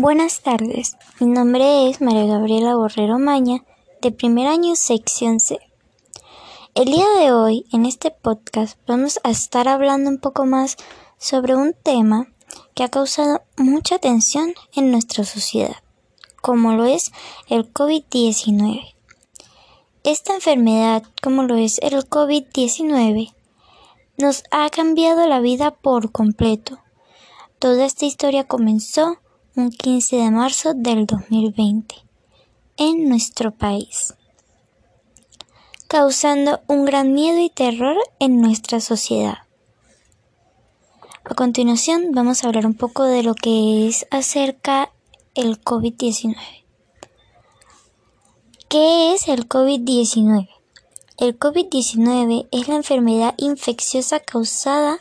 Buenas tardes, mi nombre es María Gabriela Borrero Maña, de primer año sección C. El día de hoy, en este podcast, vamos a estar hablando un poco más sobre un tema que ha causado mucha tensión en nuestra sociedad, como lo es el COVID-19. Esta enfermedad, como lo es el COVID-19, nos ha cambiado la vida por completo. Toda esta historia comenzó un 15 de marzo del 2020 en nuestro país, causando un gran miedo y terror en nuestra sociedad. A continuación vamos a hablar un poco de lo que es acerca el COVID-19. ¿Qué es el COVID-19? El COVID-19 es la enfermedad infecciosa causada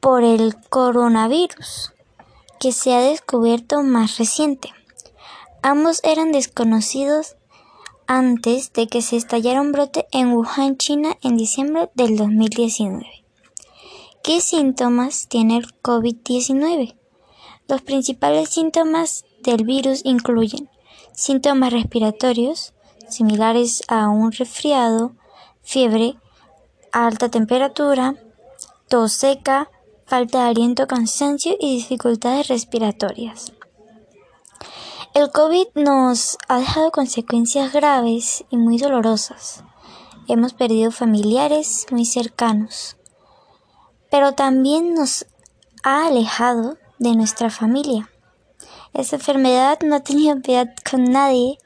por el coronavirus que se ha descubierto más reciente. Ambos eran desconocidos antes de que se estallara un brote en Wuhan, China, en diciembre del 2019. ¿Qué síntomas tiene el COVID-19? Los principales síntomas del virus incluyen síntomas respiratorios, similares a un resfriado, fiebre, alta temperatura, tos seca, falta de aliento, cansancio y dificultades respiratorias. El COVID nos ha dejado consecuencias graves y muy dolorosas. Hemos perdido familiares muy cercanos, pero también nos ha alejado de nuestra familia. Esta enfermedad no ha tenido piedad con nadie,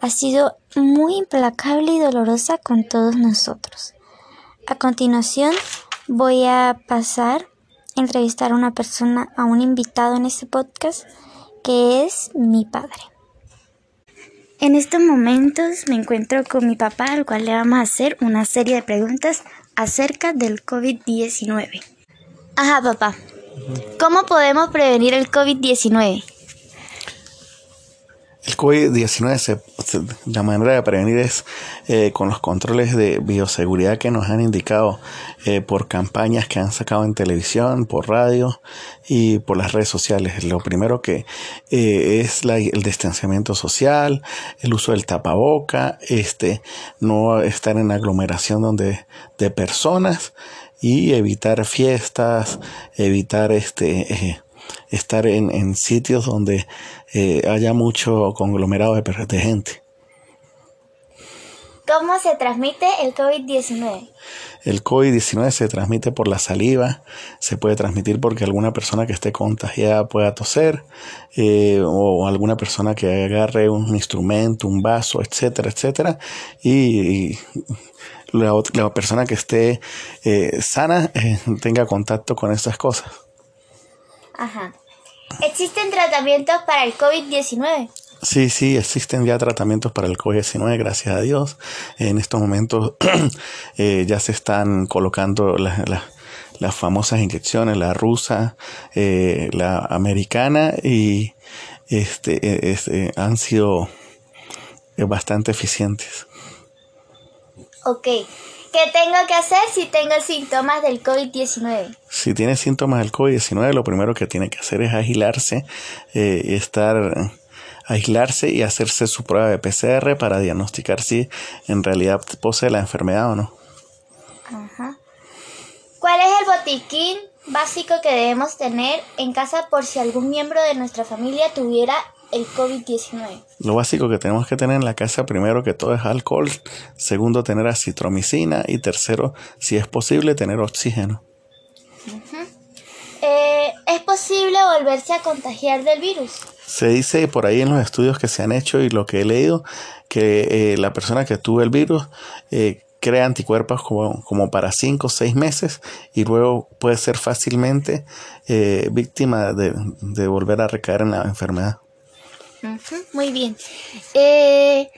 ha sido muy implacable y dolorosa con todos nosotros. A continuación voy a pasar entrevistar a una persona, a un invitado en este podcast, que es mi padre. En estos momentos me encuentro con mi papá, al cual le vamos a hacer una serie de preguntas acerca del COVID-19. Ajá, papá. ¿Cómo podemos prevenir el COVID-19? El COVID-19, la manera de prevenir es eh, con los controles de bioseguridad que nos han indicado eh, por campañas que han sacado en televisión, por radio y por las redes sociales. Lo primero que eh, es el distanciamiento social, el uso del tapaboca, este, no estar en aglomeración donde, de personas y evitar fiestas, evitar este estar en, en sitios donde eh, haya mucho conglomerado de, de gente. ¿Cómo se transmite el COVID-19? El COVID-19 se transmite por la saliva, se puede transmitir porque alguna persona que esté contagiada pueda toser, eh, o alguna persona que agarre un instrumento, un vaso, etcétera, etcétera, y, la, la, persona que esté eh, sana tenga contacto con estas cosas. Ajá. ¿Existen tratamientos para el COVID-19? Sí, sí, existen ya tratamientos para el COVID-19, gracias a Dios. En estos momentos eh, ya se están colocando las famosas inyecciones, la rusa, eh, la americana, y este, este han sido bastante eficientes. Ok. ¿Qué tengo que hacer si tengo síntomas del COVID-19? Si tiene síntomas del COVID-19, lo primero que tiene que hacer es aislarse, eh, estar aislarse y hacerse su prueba de PCR para diagnosticar si en realidad posee la enfermedad o no. Ajá. ¿Cuál es el botiquín básico que debemos tener en casa por si algún miembro de nuestra familia tuviera el COVID-19? Lo básico que tenemos que tener en la casa, primero que todo, es alcohol, segundo, tener acitromicina y tercero, si es posible, tener oxígeno. Eh, ¿Es posible volverse a contagiar del virus? Se dice por ahí en los estudios que se han hecho y lo que he leído, que eh, la persona que tuvo el virus eh, crea anticuerpos como, como para 5 o 6 meses y luego puede ser fácilmente víctima de, de volver a recaer en la enfermedad. Muy bien. Eh,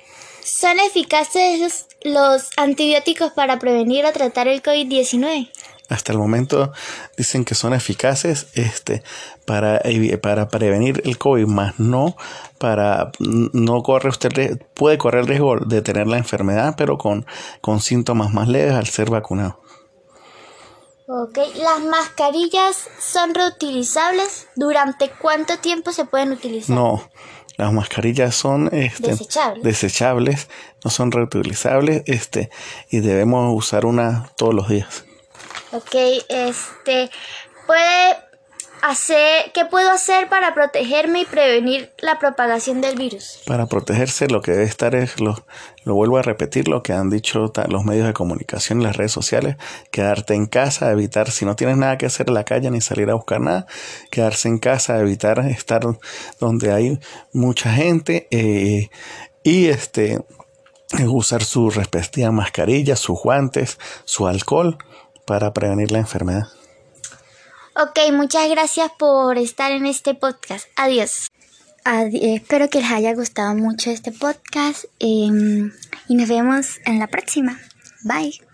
¿Son eficaces los, antibióticos para prevenir o tratar el COVID-19? Hasta el momento dicen que son eficaces este, para, para prevenir el COVID, más no para no corre usted puede correr el riesgo de tener la enfermedad, pero con, con síntomas más leves al ser vacunado. Ok, ¿las mascarillas son reutilizables? ¿Durante cuánto tiempo se pueden utilizar? No, las mascarillas son este, desechables. desechables, no son reutilizables este, y debemos usar una todos los días. Ok, este, puede hacer, ¿qué puedo hacer para protegerme y prevenir la propagación del virus? Para protegerse lo que debe estar es, lo, lo vuelvo a repetir, lo que han dicho los medios de comunicación las redes sociales, quedarte en casa, evitar, si no tienes nada que hacer en la calle ni salir a buscar nada, quedarse en casa, evitar estar donde hay mucha gente eh, y este usar su respectiva mascarilla, sus guantes, su alcohol para prevenir la enfermedad. Ok, muchas gracias por estar en este podcast. Adiós. espero que les haya gustado mucho este podcast em, y nos vemos en la próxima. Bye.